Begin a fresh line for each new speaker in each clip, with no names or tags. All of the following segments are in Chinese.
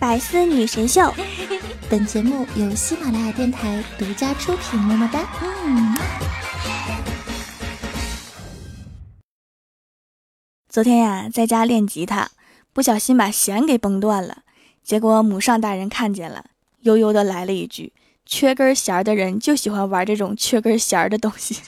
百思女神秀，
本节目由喜马拉雅电台独家出品。么么哒。嗯。
昨天呀，在家练吉他，不小心把弦给崩断了，结果母上大人看见了，悠悠的来了一句：“缺根弦的人就喜欢玩这种缺根弦的东西。”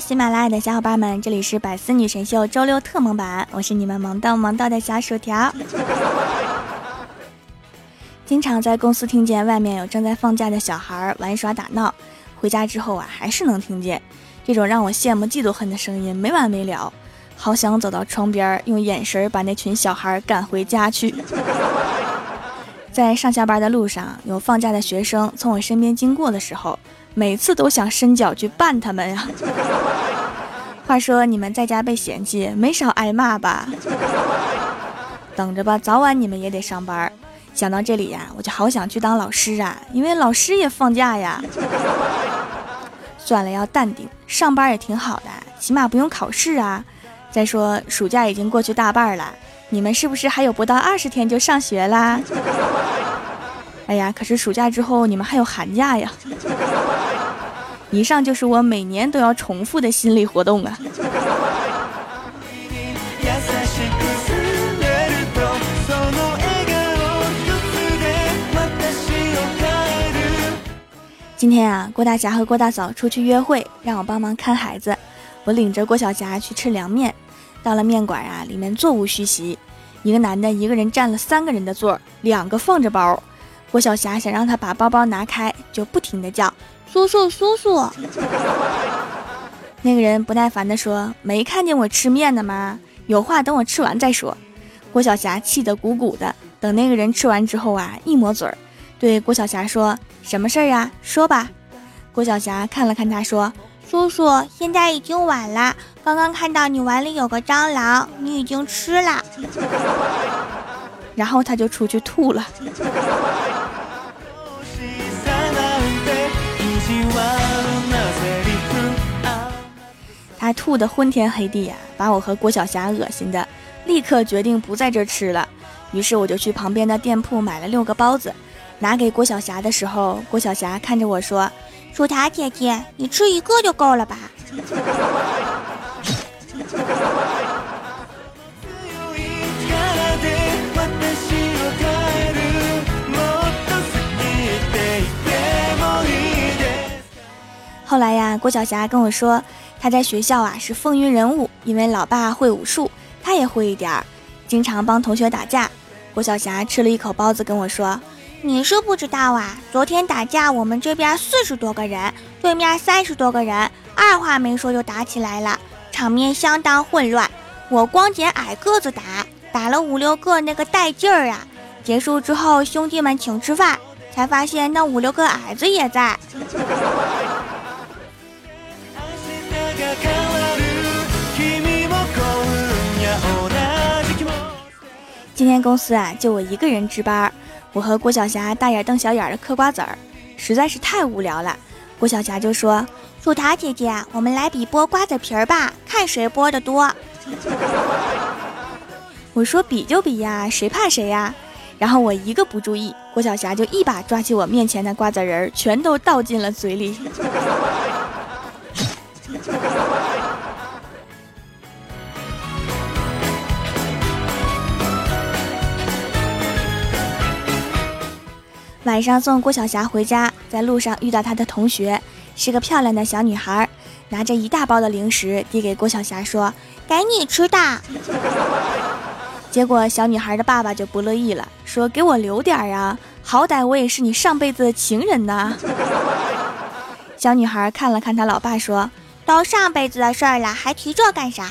喜马拉雅的小伙伴们，这里是百思女神秀周六特萌版，我是你们萌到萌到的小薯条。经常在公司听见外面有正在放假的小孩玩耍打闹，回家之后啊，还是能听见这种让我羡慕嫉妒恨的声音，没完没了。好想走到窗边，用眼神把那群小孩赶回家去。在上下班的路上，有放假的学生从我身边经过的时候。每次都想伸脚去绊他们呀！话说你们在家被嫌弃，没少挨骂吧？等着吧，早晚你们也得上班。想到这里呀，我就好想去当老师啊，因为老师也放假呀。算了，要淡定，上班也挺好的，起码不用考试啊。再说暑假已经过去大半了，你们是不是还有不到二十天就上学啦？哎呀，可是暑假之后你们还有寒假呀。以上就是我每年都要重复的心理活动啊！今天啊，郭大侠和郭大嫂出去约会，让我帮忙看孩子。我领着郭小霞去吃凉面，到了面馆啊，里面座无虚席，一个男的一个人占了三个人的座，两个放着包。郭小霞想让他把包包拿开，就不停的叫。叔叔，叔叔，那个人不耐烦地说：“没看见我吃面呢吗？有话等我吃完再说。”郭晓霞气得鼓鼓的。等那个人吃完之后啊，一抹嘴儿，对郭晓霞说：“什么事儿啊？说吧。”郭晓霞看了看他，说：“叔叔，现在已经晚了，刚刚看到你碗里有个蟑螂，你已经吃了。”然后他就出去吐了。吐的昏天黑地呀，把我和郭晓霞恶心的，立刻决定不在这吃了。于是我就去旁边的店铺买了六个包子，拿给郭晓霞的时候，郭晓霞看着我说：“薯条姐姐，你吃一个就够了吧？” 后来呀，郭晓霞跟我说，她在学校啊是风云人物，因为老爸会武术，她也会一点儿，经常帮同学打架。郭晓霞吃了一口包子，跟我说：“你是不知道啊，昨天打架，我们这边四十多个人，对面三十多个人，二话没说就打起来了，场面相当混乱。我光捡矮个子打，打了五六个，那个带劲儿啊！结束之后，兄弟们请吃饭，才发现那五六个矮子也在。”今天公司啊，就我一个人值班。我和郭晓霞大眼瞪小眼的嗑瓜子儿，实在是太无聊了。郭晓霞就说：“薯塔姐姐，我们来比剥瓜子皮儿吧，看谁剥的多。”我说：“比就比呀，谁怕谁呀？”然后我一个不注意，郭晓霞就一把抓起我面前的瓜子仁儿，全都倒进了嘴里。晚上送郭晓霞回家，在路上遇到她的同学，是个漂亮的小女孩，拿着一大包的零食递给郭晓霞，说：“给你吃的。”结果小女孩的爸爸就不乐意了，说：“给我留点啊，好歹我也是你上辈子的情人呐。” 小女孩看了看她老爸，说：“都上辈子的事儿了，还提这干啥？”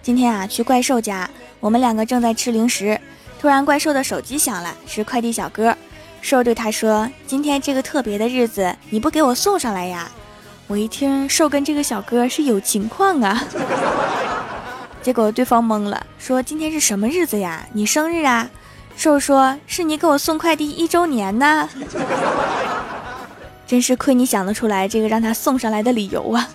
今天啊，去怪兽家，我们两个正在吃零食，突然怪兽的手机响了，是快递小哥。兽对他说：“今天这个特别的日子，你不给我送上来呀？”我一听，兽跟这个小哥是有情况啊。结果对方懵了，说：“今天是什么日子呀？你生日啊？”瘦说：“是你给我送快递一周年呢。”真是亏你想得出来这个让他送上来的理由啊！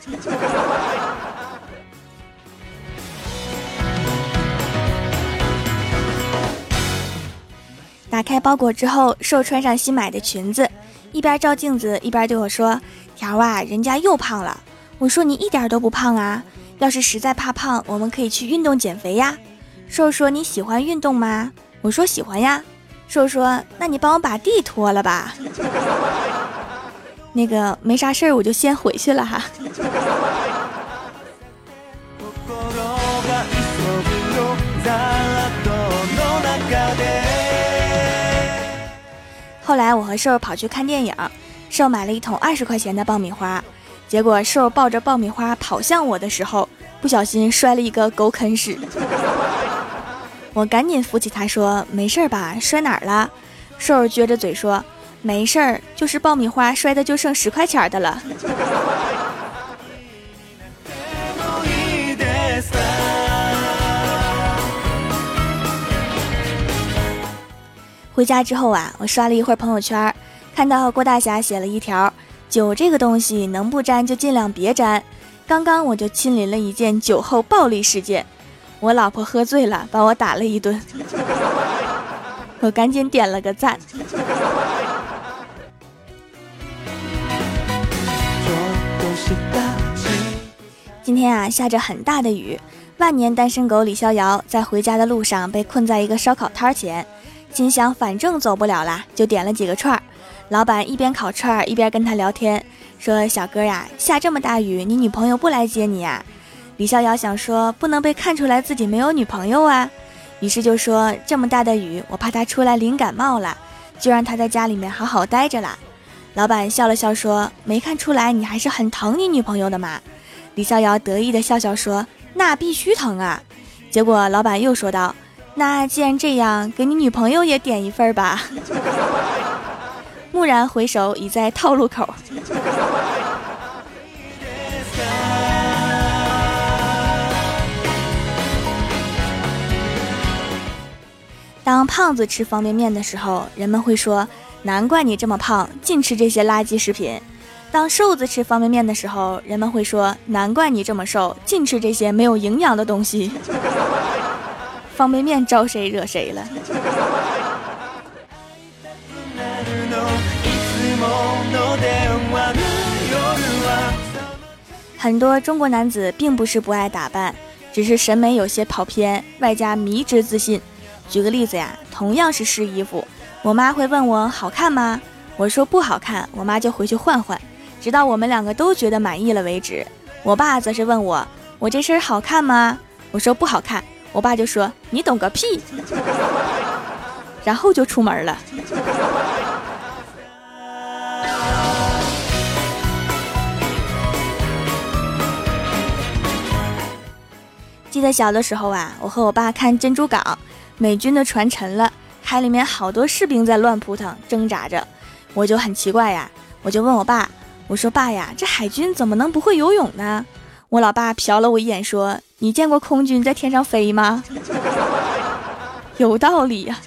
打开包裹之后，瘦穿上新买的裙子，一边照镜子一边对我说：“条啊，人家又胖了。”我说：“你一点都不胖啊！要是实在怕胖，我们可以去运动减肥呀。”瘦说：“你喜欢运动吗？”我说：“喜欢呀。”瘦说：“那你帮我把地拖了吧。”那个没啥事儿，我就先回去了哈。后来我和瘦跑去看电影，瘦买了一桶二十块钱的爆米花，结果瘦抱着爆米花跑向我的时候，不小心摔了一个狗啃屎。我赶紧扶起他说：“没事吧？摔哪儿了？”瘦撅着嘴说：“没事儿，就是爆米花摔的就剩十块钱的了。”回家之后啊，我刷了一会儿朋友圈，看到郭大侠写了一条：“酒这个东西能不沾就尽量别沾。”刚刚我就亲临了一件酒后暴力事件，我老婆喝醉了，把我打了一顿，我赶紧点了个赞。今天啊，下着很大的雨，万年单身狗李逍遥在回家的路上被困在一个烧烤摊前。心想反正走不了啦，就点了几个串儿。老板一边烤串儿一边跟他聊天，说：“小哥呀，下这么大雨，你女朋友不来接你呀？”李逍遥想说不能被看出来自己没有女朋友啊，于是就说：“这么大的雨，我怕他出来淋感冒了，就让他在家里面好好待着啦。”老板笑了笑说：“没看出来你还是很疼你女朋友的嘛？”李逍遥得意的笑笑说：“那必须疼啊！”结果老板又说道。那既然这样，给你女朋友也点一份吧。蓦然回首，已在套路口。当胖子吃方便面的时候，人们会说：“难怪你这么胖，净吃这些垃圾食品。”当瘦子吃方便面的时候，人们会说：“难怪你这么瘦，净吃这些没有营养的东西。”方便面招谁惹谁了？很多中国男子并不是不爱打扮，只是审美有些跑偏，外加迷之自信。举个例子呀，同样是试衣服，我妈会问我好看吗？我说不好看，我妈就回去换换，直到我们两个都觉得满意了为止。我爸则是问我，我这身好看吗？我说不好看。我爸就说：“你懂个屁！”然后就出门了。记得小的时候啊，我和我爸看珍珠港，美军的船沉了，海里面好多士兵在乱扑腾挣扎着，我就很奇怪呀，我就问我爸：“我说爸呀，这海军怎么能不会游泳呢？”我老爸瞟了我一眼，说：“你见过空军在天上飞吗？” 有道理呀。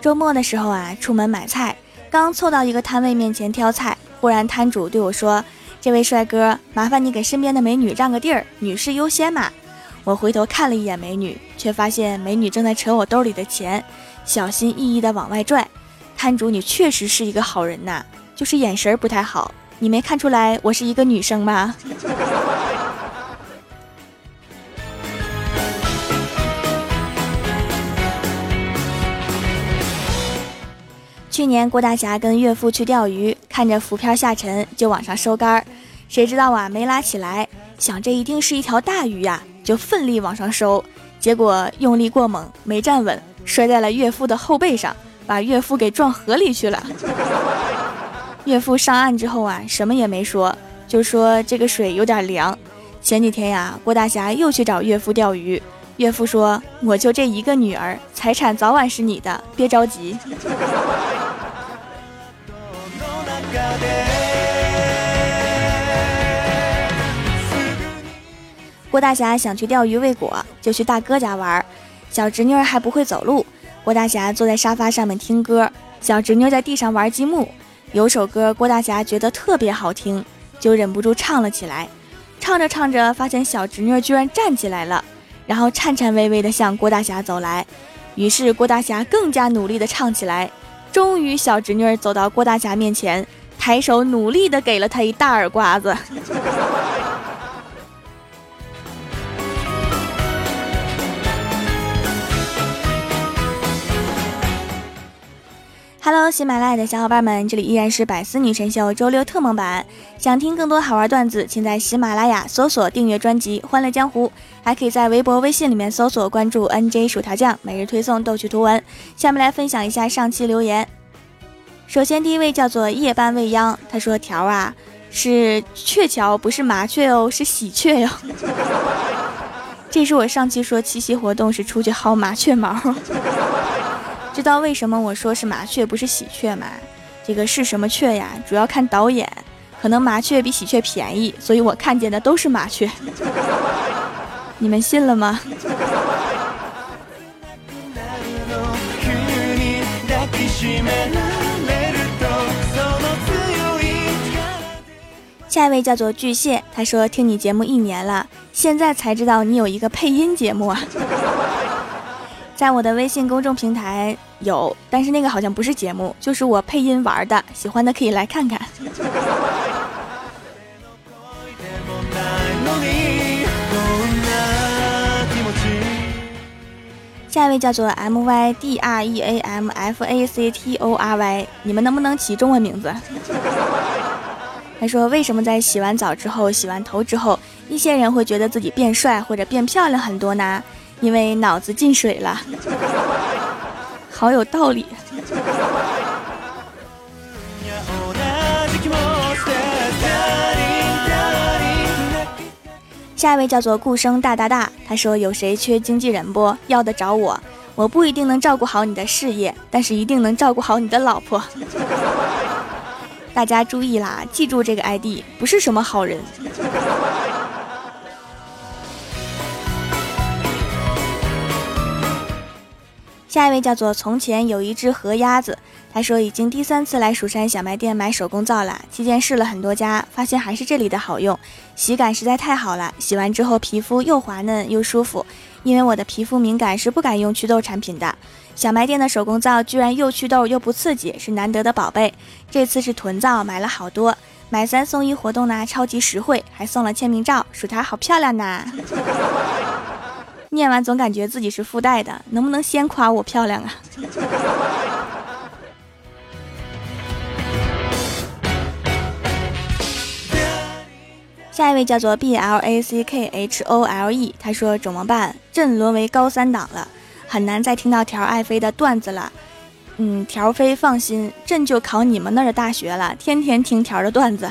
周末的时候啊，出门买菜，刚凑到一个摊位面前挑菜，忽然摊主对我说：“这位帅哥，麻烦你给身边的美女让个地儿，女士优先嘛。”我回头看了一眼美女，却发现美女正在扯我兜里的钱。小心翼翼地往外拽，摊主，你确实是一个好人呐，就是眼神不太好。你没看出来我是一个女生吗？去年郭大侠跟岳父去钓鱼，看着浮漂下沉，就往上收竿，谁知道啊，没拉起来，想这一定是一条大鱼呀，就奋力往上收，结果用力过猛，没站稳。摔在了岳父的后背上，把岳父给撞河里去了。岳父上岸之后啊，什么也没说，就说这个水有点凉。前几天呀，郭大侠又去找岳父钓鱼，岳父说：“我就这一个女儿，财产早晚是你的，别着急。”郭大侠想去钓鱼未果，就去大哥家玩。小侄女还不会走路，郭大侠坐在沙发上面听歌，小侄女在地上玩积木。有首歌郭大侠觉得特别好听，就忍不住唱了起来。唱着唱着，发现小侄女居然站起来了，然后颤颤巍巍地向郭大侠走来。于是郭大侠更加努力地唱起来。终于，小侄女走到郭大侠面前，抬手努力的给了他一大耳刮子。Hello，喜马拉雅的小伙伴们，这里依然是百思女神秀周六特蒙版。想听更多好玩段子，请在喜马拉雅搜索订阅专辑《欢乐江湖》，还可以在微博、微信里面搜索关注 NJ 薯条酱，每日推送逗趣图文。下面来分享一下上期留言。首先，第一位叫做夜半未央，他说：“条啊，是鹊桥，不是麻雀哦，是喜鹊哟。”这是我上期说七夕活动是出去薅麻雀毛。知道为什么我说是麻雀不是喜鹊吗？这个是什么雀呀？主要看导演，可能麻雀比喜鹊便宜，所以我看见的都是麻雀。你们信了吗？下一位叫做巨蟹，他说听你节目一年了，现在才知道你有一个配音节目啊。在我的微信公众平台有，但是那个好像不是节目，就是我配音玩的，喜欢的可以来看看。下一位叫做 M Y D R E A M F A C T O R Y，你们能不能起中文名字？他说：“为什么在洗完澡之后、洗完头之后，一些人会觉得自己变帅或者变漂亮很多呢？”因为脑子进水了，好有道理。下一位叫做顾生大大大，他说：“有谁缺经纪人不？要的找我，我不一定能照顾好你的事业，但是一定能照顾好你的老婆。”大家注意啦，记住这个 ID，不是什么好人。下一位叫做从前有一只河鸭子，他说已经第三次来蜀山小卖店买手工皂了，期间试了很多家，发现还是这里的好用，洗感实在太好了，洗完之后皮肤又滑嫩又舒服。因为我的皮肤敏感，是不敢用祛痘产品的。小卖店的手工皂居然又祛痘又不刺激，是难得的宝贝。这次是囤皂，买了好多，买三送一活动呢，超级实惠，还送了签名照，薯条好漂亮呐！念完总感觉自己是附带的，能不能先夸我漂亮啊？下一位叫做 B L A C K H O L E，他说怎么办？朕沦为高三党了，很难再听到条爱妃的段子了。嗯，条妃放心，朕就考你们那儿的大学了，天天听条的段子。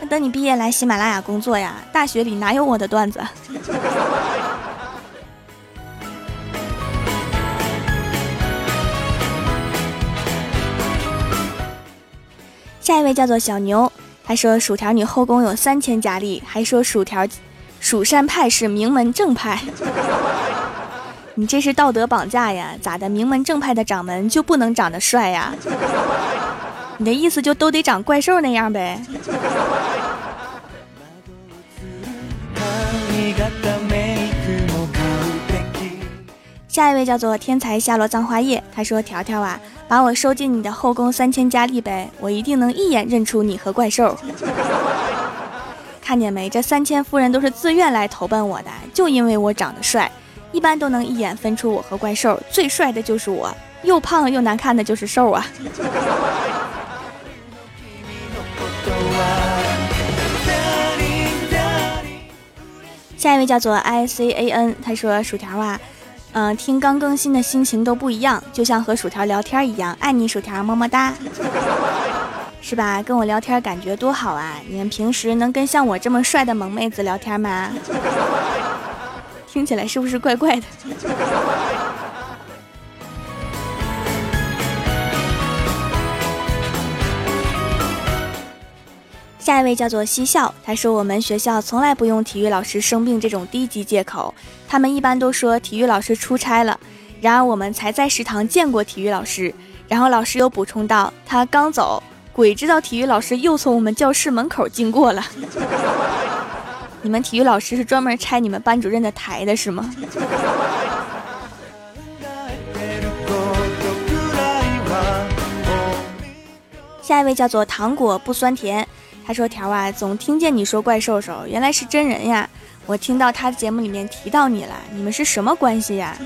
那 等你毕业来喜马拉雅工作呀，大学里哪有我的段子？下一位叫做小牛，他说薯条你后宫有三千佳丽，还说薯条蜀山派是名门正派，你这是道德绑架呀？咋的？名门正派的掌门就不能长得帅呀？你的意思就都得长怪兽那样呗？下一位叫做天才夏洛葬花叶，他说：“条条啊，把我收进你的后宫三千佳丽呗，我一定能一眼认出你和怪兽。看见没？这三千夫人都是自愿来投奔我的，就因为我长得帅，一般都能一眼分出我和怪兽。最帅的就是我，又胖又难看的就是兽啊。”下一位叫做 I C A N，他说：“薯条啊。”嗯，听刚更新的心情都不一样，就像和薯条聊天一样。爱你，薯条，么么哒。是吧？跟我聊天感觉多好啊！你们平时能跟像我这么帅的萌妹子聊天吗？听起来是不是怪怪的？下一位叫做嬉笑，他说我们学校从来不用体育老师生病这种低级借口，他们一般都说体育老师出差了。然而我们才在食堂见过体育老师，然后老师又补充道：“他刚走，鬼知道体育老师又从我们教室门口经过了。”你们体育老师是专门拆你们班主任的台的是吗？下一位叫做糖果不酸甜。他说：“条啊，总听见你说怪兽兽，原来是真人呀！我听到他的节目里面提到你了，你们是什么关系呀？”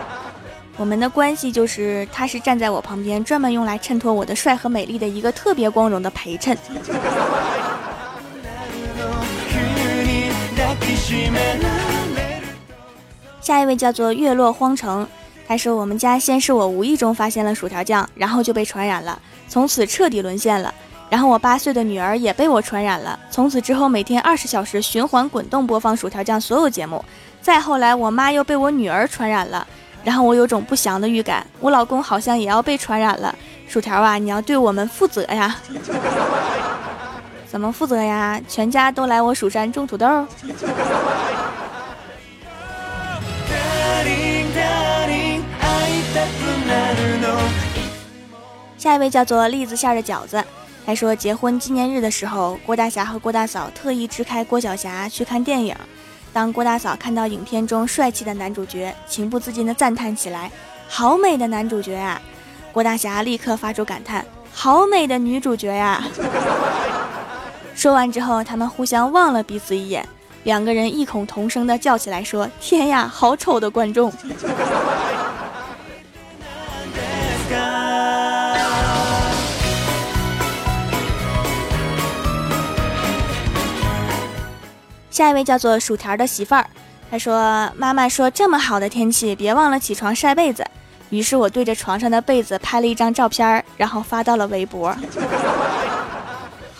我们的关系就是，他是站在我旁边，专门用来衬托我的帅和美丽的一个特别光荣的陪衬。下一位叫做月落荒城，他说：“我们家先是我无意中发现了薯条酱，然后就被传染了，从此彻底沦陷了。”然后我八岁的女儿也被我传染了，从此之后每天二十小时循环滚动播放薯条酱所有节目。再后来我妈又被我女儿传染了，然后我有种不祥的预感，我老公好像也要被传染了。薯条啊，你要对我们负责呀！怎么负责呀？全家都来我蜀山种土豆？下一位叫做栗子馅的饺子。还说结婚纪念日的时候，郭大侠和郭大嫂特意支开郭晓霞去看电影。当郭大嫂看到影片中帅气的男主角，情不自禁地赞叹起来：“好美的男主角啊！”郭大侠立刻发出感叹：“好美的女主角呀！” 说完之后，他们互相望了彼此一眼，两个人异口同声的叫起来说：“天呀，好丑的观众！”下一位叫做薯条的媳妇儿，她说：“妈妈说这么好的天气，别忘了起床晒被子。”于是我对着床上的被子拍了一张照片，然后发到了微博。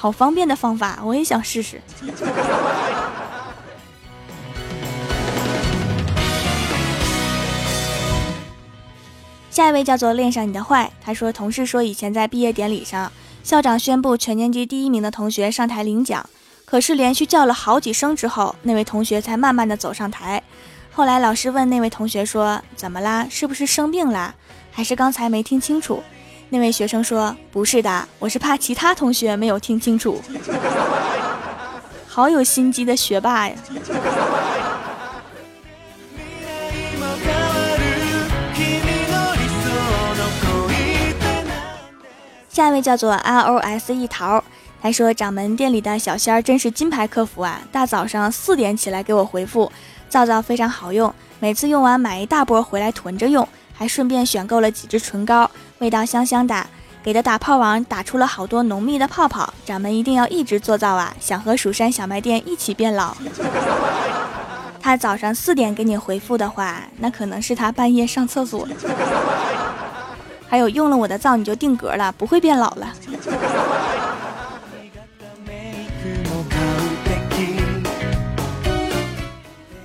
好方便的方法，我也想试试。下一位叫做恋上你的坏，他说：“同事说以前在毕业典礼上，校长宣布全年级第一名的同学上台领奖。”可是连续叫了好几声之后，那位同学才慢慢的走上台。后来老师问那位同学说：“怎么啦？是不是生病啦？还是刚才没听清楚？”那位学生说：“不是的，我是怕其他同学没有听清楚。”好有心机的学霸呀！下一位叫做 R O S 一桃。他说掌门店里的小仙儿真是金牌客服啊！大早上四点起来给我回复，皂皂非常好用，每次用完买一大波回来囤着用，还顺便选购了几支唇膏，味道香香的。给的打泡网打出了好多浓密的泡泡，掌门一定要一直做皂啊！想和蜀山小卖店一起变老。他早上四点给你回复的话，那可能是他半夜上厕所。还有用了我的皂你就定格了，不会变老了。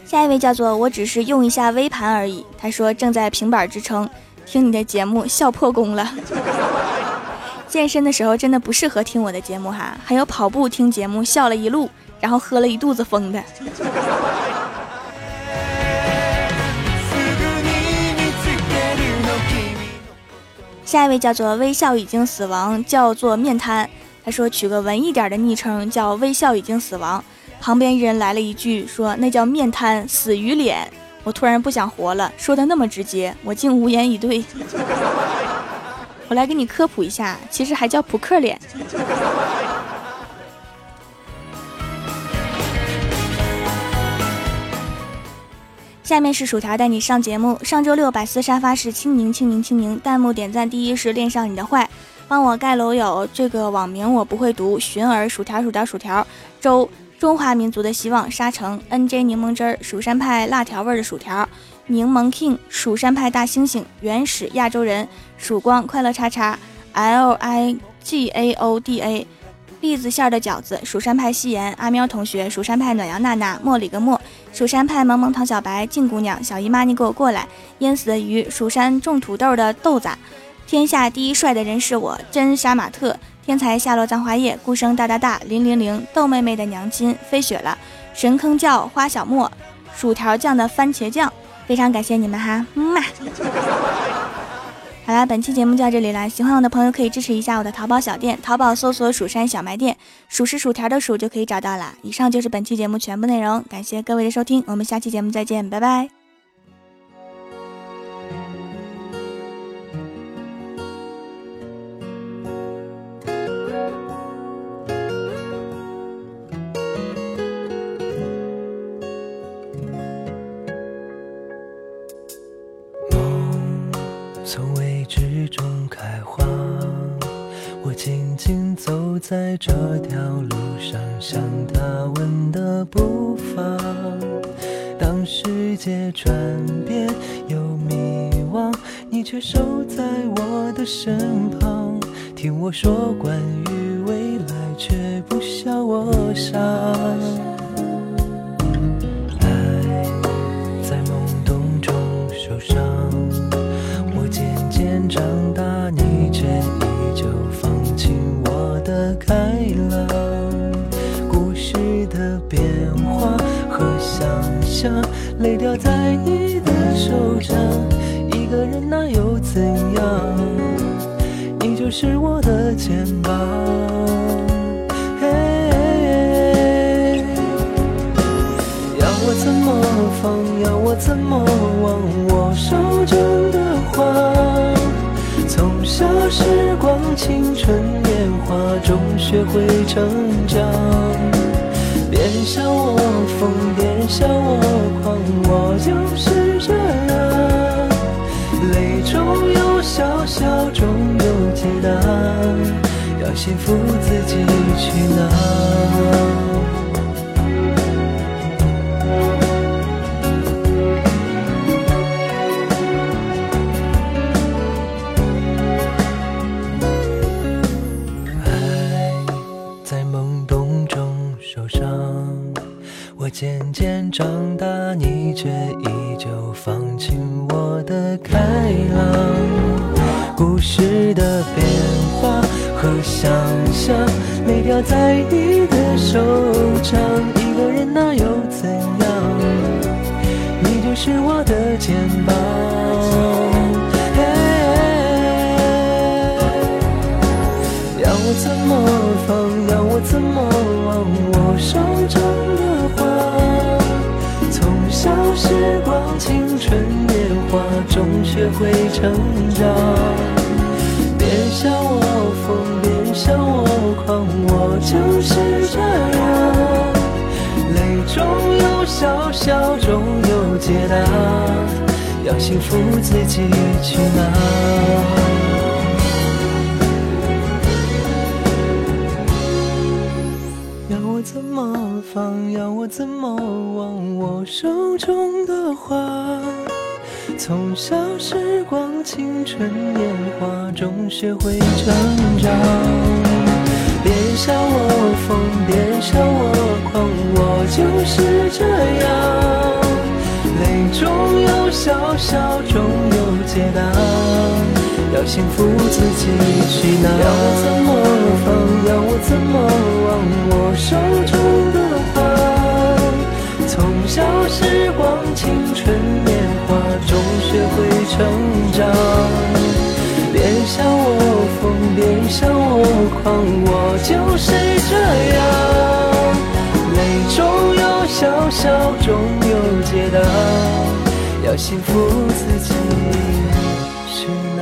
下一位叫做我只是用一下微盘而已。他说正在平板支撑，听你的节目笑破功了。健身的时候真的不适合听我的节目哈，还有跑步听节目笑了一路，然后喝了一肚子风的。下一位叫做微笑已经死亡，叫做面瘫。他说取个文艺点的昵称叫微笑已经死亡。旁边一人来了一句，说那叫面瘫死鱼脸。我突然不想活了，说的那么直接，我竟无言以对。我来给你科普一下，其实还叫扑克脸。下面是薯条带你上节目。上周六百思沙发是清明清明清明，弹幕点赞第一是恋上你的坏，帮我盖楼友这个网名我不会读。寻儿薯条薯条薯条周。中华民族的希望，沙城 N J 柠檬汁儿，蜀山派辣条味的薯条，柠檬 King，蜀山派大猩猩，原始亚洲人，曙光快乐叉叉，L I G A O D A。栗子馅的饺子，蜀山派夕颜，阿喵同学，蜀山派暖阳娜娜，茉莉个茉，蜀山派萌萌唐小白，静姑娘，小姨妈你给我过来，淹死的鱼，蜀山种土豆的豆子，天下第一帅的人是我，真杀马特，天才下落葬花叶，孤生大大大，零零零，豆妹妹的娘亲飞雪了，神坑叫花小莫，薯条酱的番茄酱，非常感谢你们哈，嗯嘛。好啦，本期节目就到这里啦！喜欢我的朋友可以支持一下我的淘宝小店，淘宝搜索“蜀山小卖店”，数是薯条的数就可以找到啦。以上就是本期节目全部内容，感谢各位的收听，我们下期节目再见，拜拜。
我静静走在这条路上，像他吻的步伐。当世界转变又迷惘，你却守在我的身旁，听我说关于未来，却不笑我傻。泪掉在你的手掌。一个人那又怎样？你就是我的肩膀。嘿要我怎么放？要我怎么忘？我手中的花。从小时光，青春年华中学会成长。别笑我疯，笑我狂，我就是这样。泪中有笑，笑中有解答，要幸福自己去拿。渐渐长大，你却依旧放晴我的开朗。故事的变化和想象，泪掉在你的手掌。一个人那又怎样？你就是我的肩膀。要我怎么放？要我怎么中学会成长。别笑我疯，别笑我狂，我就是这样。泪中有笑，笑中有解答，要幸福自己去拿。要我怎么放？要我怎么忘？我手中的花，从小时光，青春年华中学会成长。别笑我疯，别笑我狂，我就是这样。泪中有笑，笑中有解答，要幸福自己去拿。要我怎么放？要我怎么忘？我手中成长。别笑我疯，别笑我狂，我就是这样。泪中有笑，笑中有解答，要幸福自己去拿。